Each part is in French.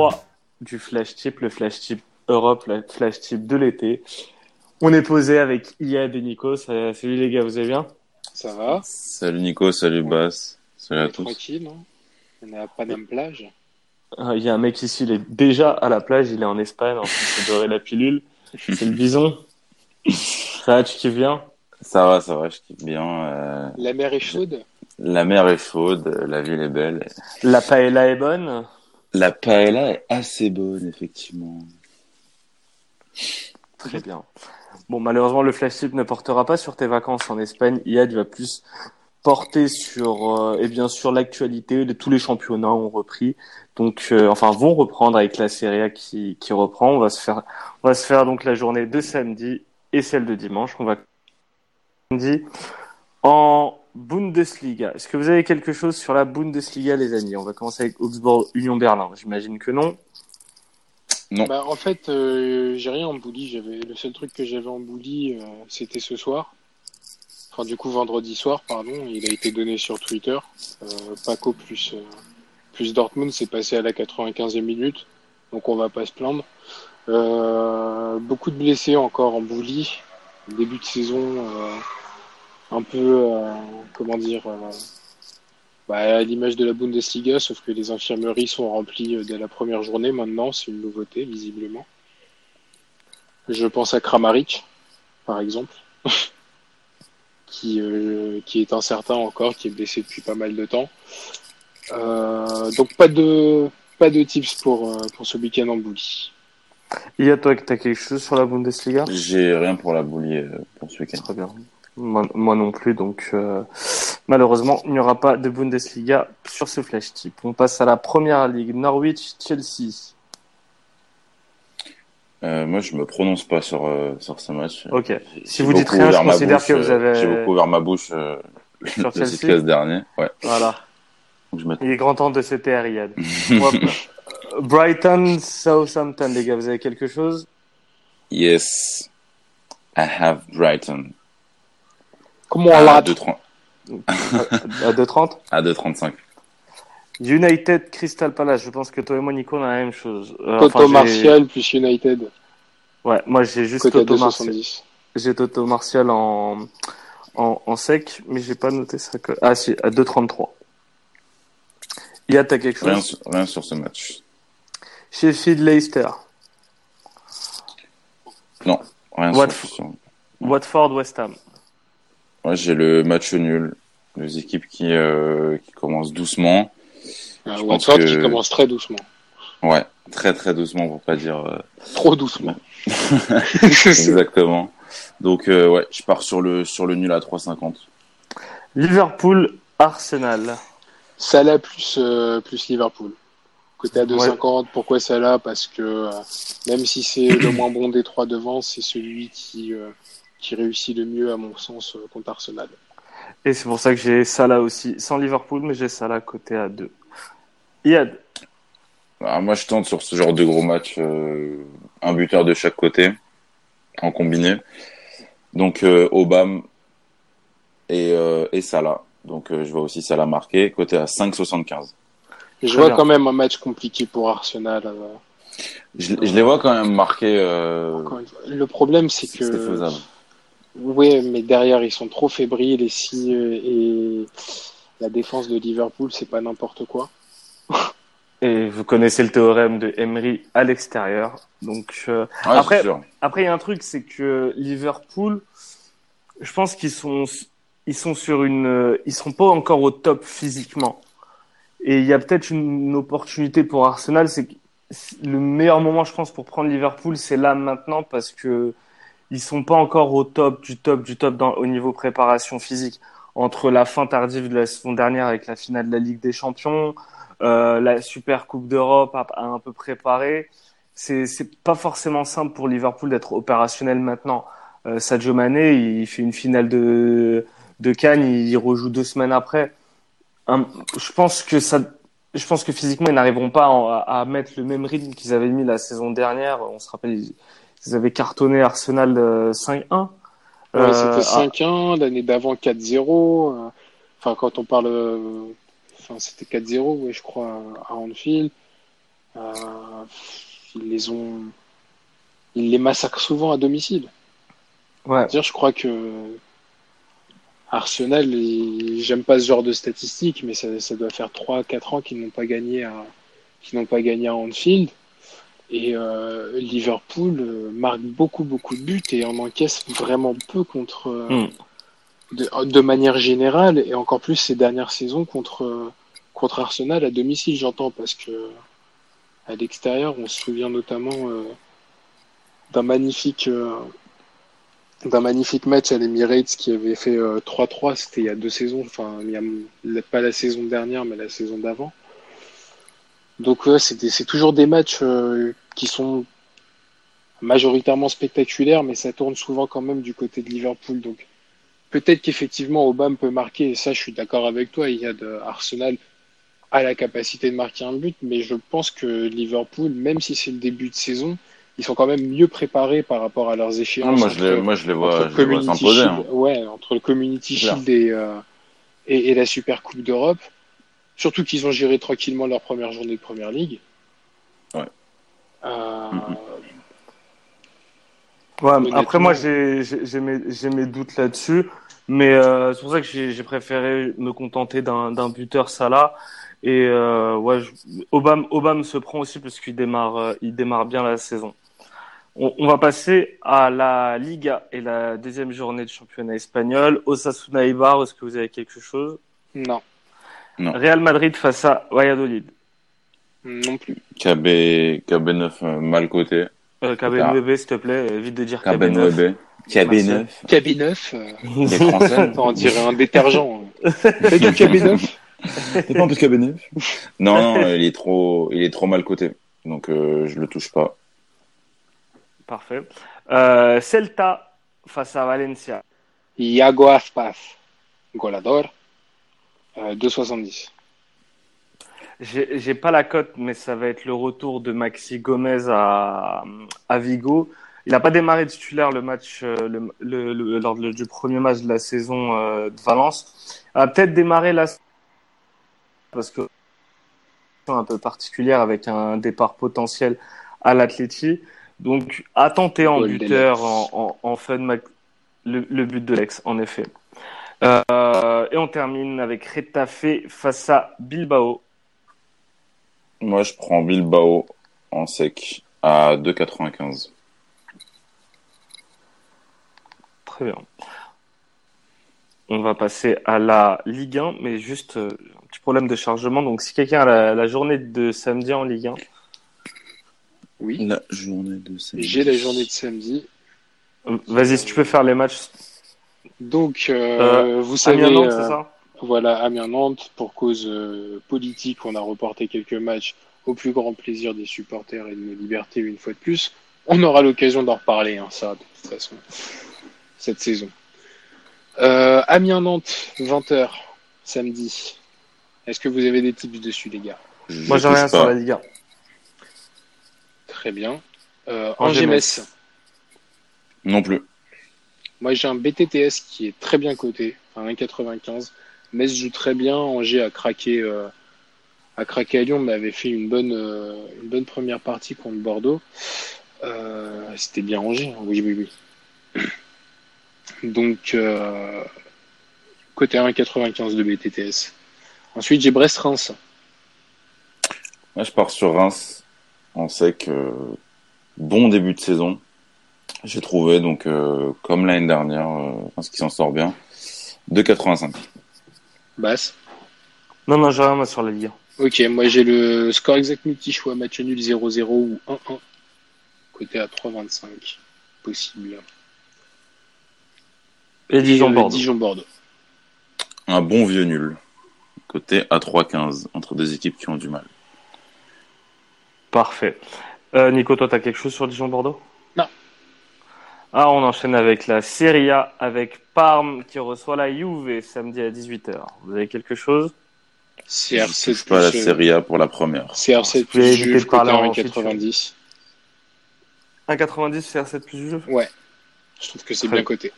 3 du Flash Tip, le Flash Tip Europe, le Flash Tip de l'été. On est posé avec Iad et Nico. Salut les gars, vous allez bien? Ça va? Salut Nico, salut Bass, salut On à est tous. tranquille, hein On est à Paname Plage. Ah, Il y a un mec ici, il est déjà à la plage, il est en Espagne, en train de dorer la pilule. C'est le bison. Ça va, tu kiffes bien? Ça va, ça va, je kiffe bien. euh, La mer est chaude la mer est chaude, la ville est belle. La paella est bonne? La paella est assez bonne, effectivement. Très bien. Bon, malheureusement, le flash ne portera pas sur tes vacances en Espagne. Iad va plus porter sur, euh, et bien sûr, l'actualité de tous les championnats ont repris. Donc, euh, enfin, vont reprendre avec la Serie A qui, qui reprend. On va se faire, on va se faire donc la journée de samedi et celle de dimanche. On va samedi en Bundesliga. Est-ce que vous avez quelque chose sur la Bundesliga, les amis? On va commencer avec Augsbourg Union Berlin. J'imagine que non. Non. Bah, en fait, euh, j'ai rien en bouli. J'avais le seul truc que j'avais en bouli, euh, c'était ce soir. Enfin, du coup, vendredi soir, pardon. Il a été donné sur Twitter. Euh, Paco plus euh, plus Dortmund, c'est passé à la 95e minute. Donc, on va pas se plaindre. Euh, beaucoup de blessés encore en bouli. Début de saison, euh, un peu, euh, comment dire. euh, bah, à l'image de la Bundesliga, sauf que les infirmeries sont remplies euh, dès la première journée maintenant, c'est une nouveauté visiblement. Je pense à Kramaric, par exemple, qui, euh, qui est incertain encore, qui est blessé depuis pas mal de temps. Euh, donc pas de pas de tips pour, euh, pour ce week-end en bouli. Iad, toi, t'as quelque chose sur la Bundesliga? J'ai rien pour la boulie pour ce week-end. Très bien. Moi, moi non plus, donc euh, malheureusement, il n'y aura pas de Bundesliga sur ce flash tip. On passe à la première ligue, Norwich-Chelsea. Euh, moi, je me prononce pas sur, euh, sur ce match. Ok. Si vous dites rien, je considère bouche, que vous avez- J'ai beaucoup ouvert ma bouche Sur le Chelsea dernier. Ouais. Voilà. Donc, je m'attends. Il est grand temps de se taire, va- Brighton, Southampton, les gars, vous avez quelque chose? Yes, I have Brighton. Comment on À l'a 2,30 à 2,30 à 2,35. United, Crystal Palace. Je pense que toi et moi, Nico, on a la même chose. Euh, Toto enfin, Martial plus United, Ouais, moi j'ai juste Toto Martial. 270. J'ai Toto Martial en, en, en sec, mais j'ai pas noté ça. Que... Ah si, à 2,33. Iad, t'as quelque Rien, chose sur- rien sur ce match. Sheffield Leicester. Non, rien sur- Watford West Ham. Ouais, j'ai le match nul. Les équipes qui, euh, qui commencent doucement. Euh, Je Watford pense que- qui commence très doucement. Ouais, très très doucement pour pas dire euh, Trop doucement. exactement. Donc euh, ouais, je pars sur le sur le nul à 3,50. Liverpool Arsenal. Salah plus, euh, plus Liverpool. Côté à 2,50, pourquoi Salah? Parce que euh, même si c'est le moins bon des trois devant, c'est celui qui, euh, qui réussit le mieux, à mon sens, euh, contre Arsenal. Et c'est pour ça que j'ai Salah aussi. Sans Liverpool, mais j'ai Salah côté à 2. Iad. Alors, moi je tente sur ce genre de gros match euh, un buteur de chaque côté en combiné. Donc euh, Obama et euh, et Salah. Donc euh, je vois aussi Salah marqué côté à 5,75. Je Très vois bien. quand même un match compliqué pour Arsenal. euh, Je, je les vois quand même marqués. Euh. Le problème, c'est c'est que. Oui, mais derrière, ils sont trop fébriles et si euh, et la défense de Liverpool, c'est pas n'importe quoi. Et vous connaissez le théorème de Emery à l'extérieur. Donc euh, Ouais, Après-. Après, il y a un truc, c'est que Liverpool, je pense qu'ils sont, ils sont sur une, euh, ils seront pas encore au top physiquement. Et il y a peut-être une opportunité pour Arsenal, c'est que le meilleur moment, je pense, pour prendre Liverpool, c'est là maintenant parce que ils sont pas encore au top du top du top au niveau préparation physique. Entre la fin tardive de la saison dernière avec la finale de la Ligue des Champions, euh, la Super Coupe d'Europe à un peu préparer c'est c'est pas forcément simple pour Liverpool d'être opérationnel maintenant. Euh, Sadio Mané, il fait une finale de de Cannes, il rejoue deux semaines après. Hum, je pense que ça, je pense que physiquement ils n'arriveront pas à, à mettre le même rythme qu'ils avaient mis la saison dernière. On se rappelle, ils, ils avaient cartonné Arsenal euh, 5-1. Ouais, Euh, c'était ah, 5-1, l'année d'avant 4-0. euh, Enfin, quand on parle. euh, enfin, c'était 4-0, ouais, je crois, à Anfield. Euh, ils les ont, ils les massacrent souvent à domicile. Ouais. Dire, je crois que Arsenal, j'aime pas ce genre de statistiques, mais ça, ça doit faire 3-4 ans qu'ils n'ont pas gagné à, qu'ils n'ont pas gagné à Anfield. Et euh, Liverpool euh, marque beaucoup beaucoup de buts et en encaisse vraiment peu contre euh, Mm. de, de manière générale et encore plus ces dernières saisons contre contre Arsenal à domicile j'entends parce que à l'extérieur on se souvient notamment euh, d'un magnifique euh, d'un magnifique match à l'Emirates qui avait fait euh, 3-3 c'était il y a deux saisons enfin il y a, pas la saison dernière mais la saison d'avant donc ouais, c'est toujours des matchs euh, qui sont majoritairement spectaculaires, mais ça tourne souvent quand même du côté de Liverpool. Donc peut-être qu'effectivement Obama peut marquer, et ça je suis d'accord avec toi, il y a de Arsenal a la capacité de marquer un but, mais je pense que Liverpool, même si c'est le début de saison, ils sont quand même mieux préparés par rapport à leurs Non, échéances. moi, je les, entre- moi, je les vois, le je les vois Community s'imposer. Hein. ouais, entre le Community. Shield et, euh, et, et la Super Coupe d'Europe. Surtout qu'ils ont géré tranquillement leur première journée de Première Ligue. Ouais. Euh. Ouais, après, moi, j'ai mes, doutes là-dessus. Mais euh, c'est pour ça que j'ai préféré me contenter d'un buteur Salah. Et euh, ouais, je- Obama, Obama se prend aussi parce qu'il démarre, euh, il démarre bien la saison. On, on va passer à la Liga et la deuxième journée de championnat espagnol. Osasuna Ibar, est-ce que vous avez quelque chose? Non, Real Madrid face à Valladolid. non plus. KB, KB9 euh, mal coté. Euh, KB9, s'il te plaît, évite de dire KB9. KB9. KB9. KB9, euh, Les Français. on dirait un détergent. Dit KB9 C'est pas en plus KB9. Non, non, euh, il est trop, il est trop mal coté. Donc, euh, je le touche pas. Parfait. Euh, Celta face à Valencia. Iago Aspas, golador, euh, 2,70. J'ai pas la cote, mais ça va être le retour de Maxi Gomez à, à Vigo. Il n'a pas démarré titulaire le match euh, le, le- le- lors du premier match de la saison euh, de Valence. Il va peut-être démarrer la parce que un peu particulière avec un départ potentiel à l'Atleti. Donc à tenter en buteur en, en, en fun le, le but de l'ex en effet. Euh, et on termine avec Retafe face à Bilbao. Moi, je prends Bilbao en sec à 2,95. Très bien. On va passer à la Ligue 1, mais juste euh, un petit problème de chargement. Donc, si quelqu'un a la, la journée de samedi en Ligue 1, Oui, La journée de samedi. j'ai la journée de samedi. euh, vas-y, si tu peux faire les matchs. Donc, euh, vous savez, Amiens-Nantes, euh, c'est ça voilà, Amiens-Nantes, pour cause euh, politique, on a reporté quelques matchs au plus grand plaisir des supporters et de nos libertés une fois de plus. On aura l'occasion d'en reparler, hein, ça, de toute façon, cette saison. Euh, Amiens-Nantes, 20h, samedi. Est-ce que vous avez des tips dessus, les gars? Je Moi, j'ai rien pas. sur la Ligue 1. Très bien. Euh, Angers-Metz. Non plus. Moi, j'ai un BTTS qui est très bien coté, à 1,95. Metz joue très bien. Angers a craqué, euh, a à Lyon, mais avait fait une bonne, euh, une bonne première partie contre Bordeaux. Euh, C'était bien Angers, hein. oui, oui, oui. Donc, côté 1,95 de BTTS. Ensuite, j'ai Brest-Reims. Moi, je pars sur Reims en sec. euh, bon début de saison. J'ai trouvé, donc, euh, comme l'année dernière, euh, pense qu'il s'en sort bien. 2,85. Basse. Non, non, j'ai rien moi, sur la Ligue 1. Ok, moi j'ai le score exact multi-choix, match nul 0-0 ou 1-1. Côté à 3,25. Possible. Et Dijon-Bordeaux. Dijon-Bordeaux. Un bon vieux nul. Côté à 3,15 entre deux équipes qui ont du mal. Parfait. Euh, Nico, toi, t'as quelque chose sur Dijon-Bordeaux. Ah, on enchaîne avec la Serie A, avec Parme qui reçoit la Juve samedi à 18h. Vous avez quelque chose? Je CR7 touche pas la plus, Serie A pour la première. CR7 Vous pouvez plus Juve, côté en 1,90. 1,90 CR7 plus Juve Ouais. Je trouve que c'est bien coté.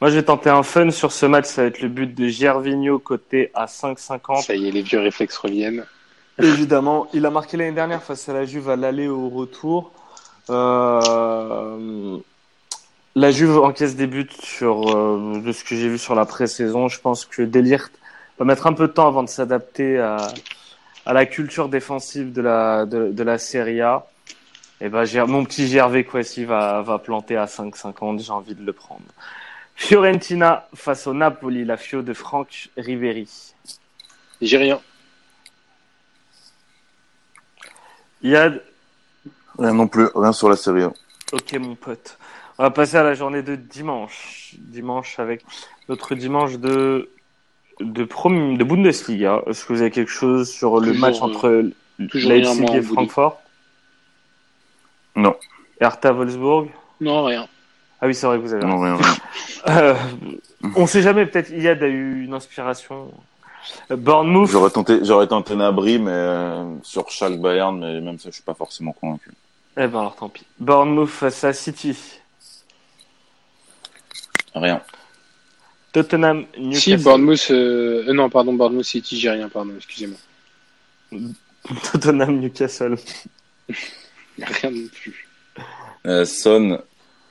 Moi, je vais tenter un fun sur ce match. Ça va être le but de Gervinho côté à 5,50. Ça y est, les vieux réflexes reviennent. Évidemment, il a marqué l'année dernière face à la Juve à l'aller au retour. Euh, la Juve encaisse des buts sur euh, de ce que j'ai vu sur la pré-saison. Je pense que Delirte va mettre un peu de temps avant de s'adapter à, à la culture défensive de la de, de la Serie A. Et ben, j'ai- mon petit Gervais Kwesi va va planter à 5,50. J'ai envie de le prendre. Fiorentina face au Napoli, la Fio de Franck Riveri. J'ai rien. Yad, Rien non plus, rien sur la série. Ok, mon pote. On va passer à la journée de dimanche. Dimanche avec notre dimanche de de, prom- de Bundesliga. Est-ce que vous avez quelque chose sur le Toujours, match euh, entre rien, Leipzig et. Francfort? Non. Hertha Wolfsburg? Non, rien. Ah oui, c'est vrai que vous avez. Non, rien, rien. Euh, on sait jamais. Peut-être Yad a eu une inspiration. Euh, Bournemouth. J'aurais tenté, j'aurais tenté Nabri, mais euh, sur Schalke Bayern, mais même ça, je suis pas forcément convaincu. Eh ben alors tant pis. Bournemouth face à City. Rien. Tottenham Newcastle. Si, Bournemouth, euh, euh, non, pardon, Bournemouth City, j'ai rien, pardon, excusez-moi. Tottenham Newcastle. Rien non plus. Euh, Son,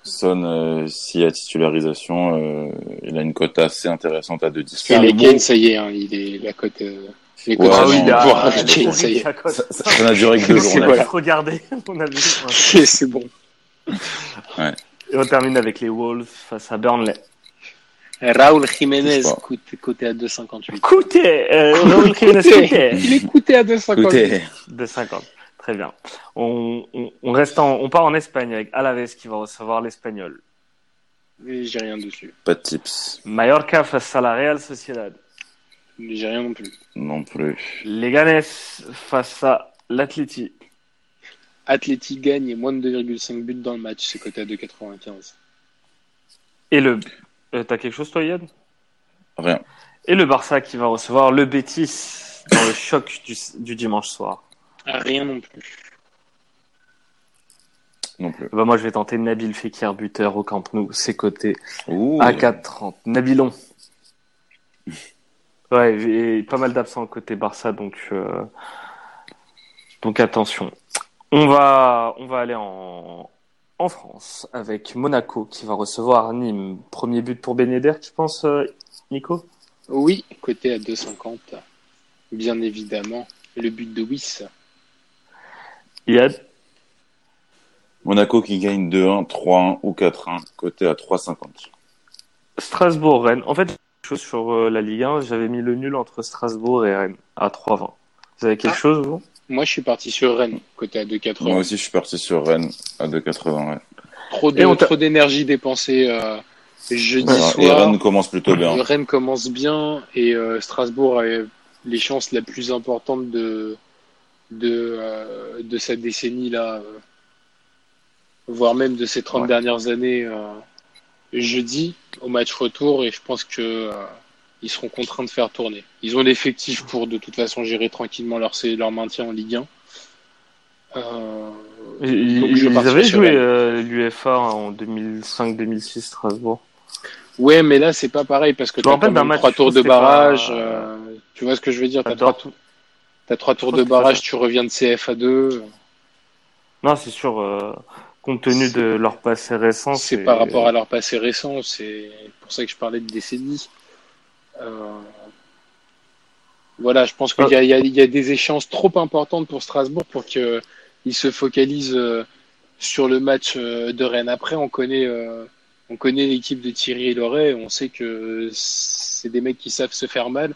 Son, euh, si à titularisation, euh, il a une cote assez intéressante à 2,10. Et les Kane, ça y est, hein, il est la cote. euh, les Ouais, ah oui, il a- pour Ah, Harry Kane, ça y est. ça, ça- ça n'a duré que deux C'est On a juste regardé. On a vu. C'est c'est bon. Et on termine avec les Wolves face à Burnley. Jiménez, sais pas. coté, coté à 2,58. Écoutez, euh, Raúl Jiménez. Il est coûté à 2,58. Écoutez, De 50. Très bien. On, on, on reste en, on part en Espagne avec Alaves qui va recevoir l'Espagnol. J'ai rien dessus. pas de tips. Mallorca face à la Real Sociedad. J'ai rien non plus. Non plus. Leganés face à l'Atleti. Atleti gagne et moins de 2,5 buts dans le match, c'est coté à 2,95. Et le, euh, t'as quelque chose toi Yann? Rien. Et le Barça qui va recevoir le Betis dans le choc du, du dimanche soir. Ah, Rien non plus. Non plus. Bah, moi je vais tenter Nabil Fekir buteur au Camp Nou, c'est coté Ouh. à 4,30. Nabilon. Ouais, et pas mal d'absents côté Barça, donc euh, donc attention. On va on va aller en en France avec Monaco qui va recevoir Nîmes. Premier but pour Ben Yedder, tu penses, euh, Nico? Oui, coté à 2,50. Bien évidemment. Le but de Wiss. Yad? Monaco qui gagne 2-1, 3-1 ou 4-1, côté à 3,50. Strasbourg-Rennes. En fait, quelque chose sur euh, la Ligue 1, j'avais mis le nul entre Strasbourg et Rennes à 3,20. Vous avez quelque Ah. chose, vous? Moi, je suis parti sur Rennes, côté à 2,80. Moi aussi, je suis parti sur Rennes à 2,80. Ouais. Trop de d'énergie dépensée euh, jeudi Ouais, et soir. Rennes commence plutôt bien. Rennes commence bien et euh, Strasbourg a les chances la plus importante de de euh, de cette décennie là, voire même de ces 30 Ouais. dernières années. euh, jeudi au match retour et je pense que euh, ils seront contraints de faire tourner. Ils ont l'effectif pour de toute façon gérer tranquillement leur leur maintien en Ligue 1. Euh, Ils, avaient joué euh, l'UFA en 2005-2006 Strasbourg. Ouais, mais là c'est pas pareil parce que t'as rappelle quand même trois tours de barrage. pas- euh, tu vois ce que je veux dire? T'as trois, trois tours de barrage, tu reviens de CFA2. Non, c'est sûr, compte tenu de leur passé récent. C'est par rapport à leur passé récent. C'est pour ça que je parlais de décennie. Euh, Voilà, je pense qu'il y, a- des échéances trop importantes pour Strasbourg pour qu'ils se focalisent euh, sur le match euh, de Rennes. Après, on connaît, on connaît l'équipe de Thierry Loret. On sait que c'est des mecs qui savent se faire mal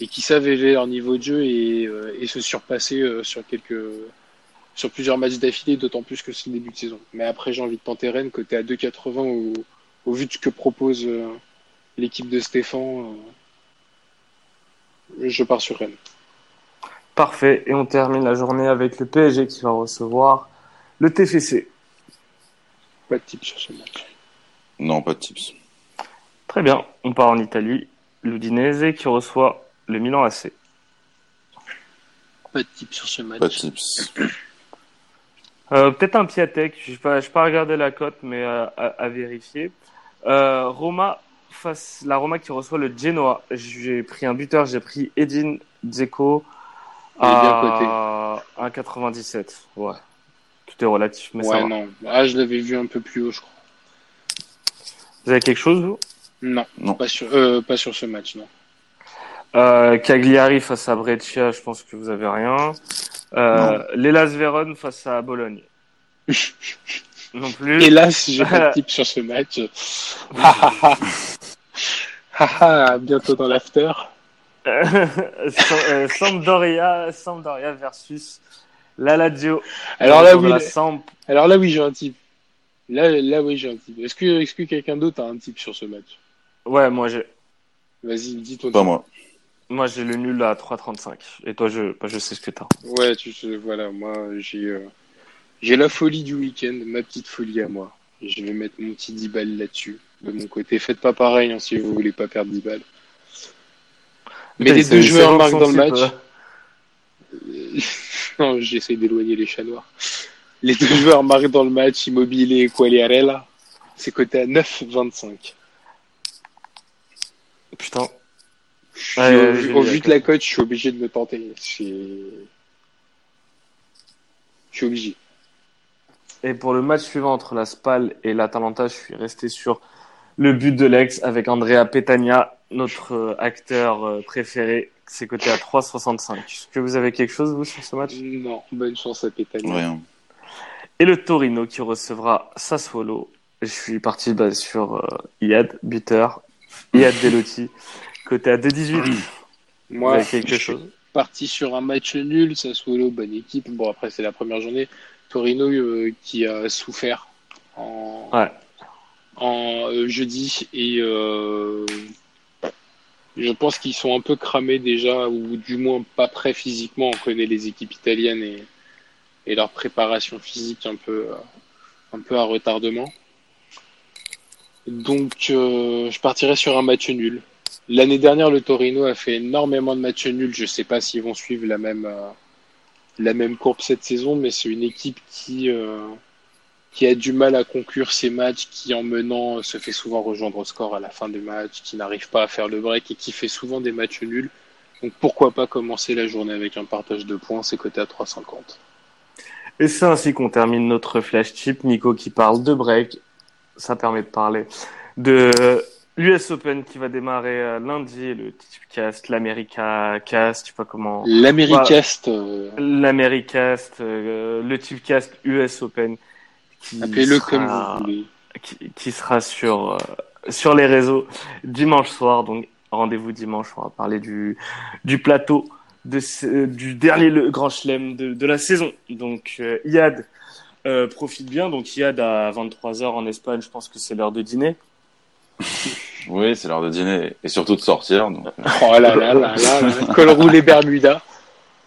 et qui savent élever leur niveau de jeu et, et se surpasser sur quelques, plusieurs matchs d'affilée, d'autant plus que c'est le début de saison. Mais après, j'ai envie de tenter Rennes côté à 2,80 au, au vu de ce que propose l'équipe de Stéphane. euh, je pars sur Rennes. Parfait. Et on termine la journée avec le PSG qui va recevoir le TFC. Pas de type sur ce match. Non, pas de tips. Très bien. On part en Italie. L'Udinese qui reçoit le Milan AC. Pas de type sur ce match. Pas de tips. Euh, Peut-être un Piatek. Je n'ai pas, regardé la cote, mais euh, à, à vérifier. Euh, Roma face la Roma qui reçoit le Genoa. J'ai pris un buteur, j'ai pris Edin Dzeko à 1,97. Ouais. Tout est relatif, mais ça ouais, va. non. Ah, je l'avais vu un peu plus haut, je crois. Vous avez quelque chose, vous? Non, Non. Pas, sur, euh, pas sur ce match, non. euh, Cagliari face à Brescia, je pense que vous avez rien. Euh, L'Elas Vérone face à Bologne. non plus. Hélas, j'ai pas de type sur ce match. Haha, bientôt dans l'after. Sam- euh, Sampdoria, Sampdoria versus la Lazio. Alors là, Dans oui, la là- Samp. alors là, oui, j'ai un type. Là, là, oui, j'ai un type. Est-ce que, est-ce que quelqu'un d'autre a un type sur ce match? Ouais, moi j'ai, Vas-y, dis ton Pas type. moi. moi j'ai le nul à 3,35. Et toi, je, bah, je sais ce que t'as. Ouais, tu sais, voilà, moi, j'ai, euh, j'ai la folie du week-end, ma petite folie à moi. Je vais mettre mon petit 10 balles là-dessus. De mon côté, faites pas pareil hein, si vous voulez pas perdre 10 balles. Mais Putain, les deux joueurs marquent dans le match. euh. non, j'essaie d'éloigner les chats noirs. Les deux joueurs marquent dans le match, Immobile et Quagliarella. C'est coté à 9,25. Putain. Suis- Ouais, au, vu vu de la cote, je suis obligé de me tenter. C'est- Je suis obligé. Et pour le match suivant entre la Spal et l'Atalanta, je suis resté sur le but de l'ex avec Andrea Petagna, notre euh, acteur euh, préféré. C'est coté à 3,65. Est-ce que vous avez quelque chose, vous, sur ce match? Non, bonne chance à Pétagna. Rien. Et le Torino qui recevra Sassuolo. Je suis parti bah, sur euh, Iad, buteur. Iad Delotti, côté à 2,18. Vous Moi, quelque je suis chose? parti sur un match nul. Sassuolo, bonne équipe. Bon, après, c'est la première journée. Torino euh, qui a souffert en, Ouais. en euh, jeudi et euh, je pense qu'ils sont un peu cramés déjà ou du moins pas prêts physiquement. On connaît les équipes italiennes et, et leur préparation physique un peu un peu à retardement. Donc euh, je partirai sur un match nul. L'année dernière, le Torino a fait énormément de matchs nuls. Je sais pas s'ils vont suivre la même euh, la même courbe cette saison, mais c'est une équipe qui euh, qui a du mal à conclure ses matchs, qui en menant se fait souvent rejoindre au score à la fin du match, qui n'arrive pas à faire le break et qui fait souvent des matchs nuls. Donc pourquoi pas commencer la journée avec un partage de points, c'est coté à 3,50. Et c'est ainsi qu'on termine notre flash tip. Nico qui parle de break. Ça permet de parler de US Open qui va démarrer euh, lundi, le Tipcast, l'America Cast, je sais pas comment. L'Americast, euh, L'Americast, euh, le Tipcast US Open. qui appelez-le sera- comme vous voulez. qui, qui sera sur, euh, sur les réseaux dimanche soir. Donc rendez-vous dimanche, on va parler du, du plateau de du dernier le grand chelem de, de la saison. Donc euh, Iad euh, profite bien. Donc Iad à 23h en Espagne, je pense que c'est l'heure de dîner. Oui, c'est l'heure de dîner et surtout de sortir. Donc, Oh là là là là, là. col roulé Bermuda.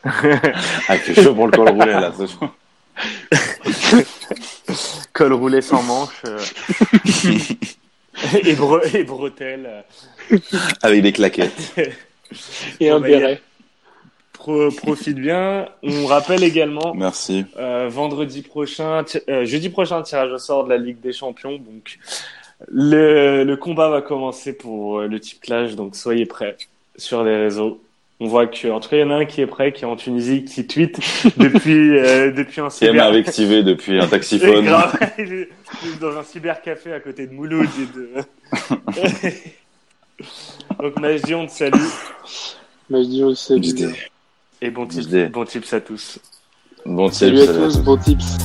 ah, fait chaud pour le col roulé là. ce soir. Col roulé sans manche. euh, et, bre- et bretelles. Avec des claquettes. Et un béret. Pro- profite bien. On rappelle également Merci. Euh, vendredi prochain, euh, jeudi prochain, tirage au sort de la Ligue des Champions. Donc, le, le combat va commencer pour euh, le type clash. Donc, soyez prêts sur les réseaux. On voit que, en tout cas, il y en a un qui est prêt, qui est en Tunisie, qui tweet depuis euh, depuis un Qui aime cyber. invectiver depuis un taxiphone. grave, il est il est dans un cybercafé à côté de Mouloud et de. Donc, Majdi, on te salue je dis aussi, J'étais- et bon tips, Majdi. bon tips à tous. Bon type, Salut à à tous, tous. bons tips.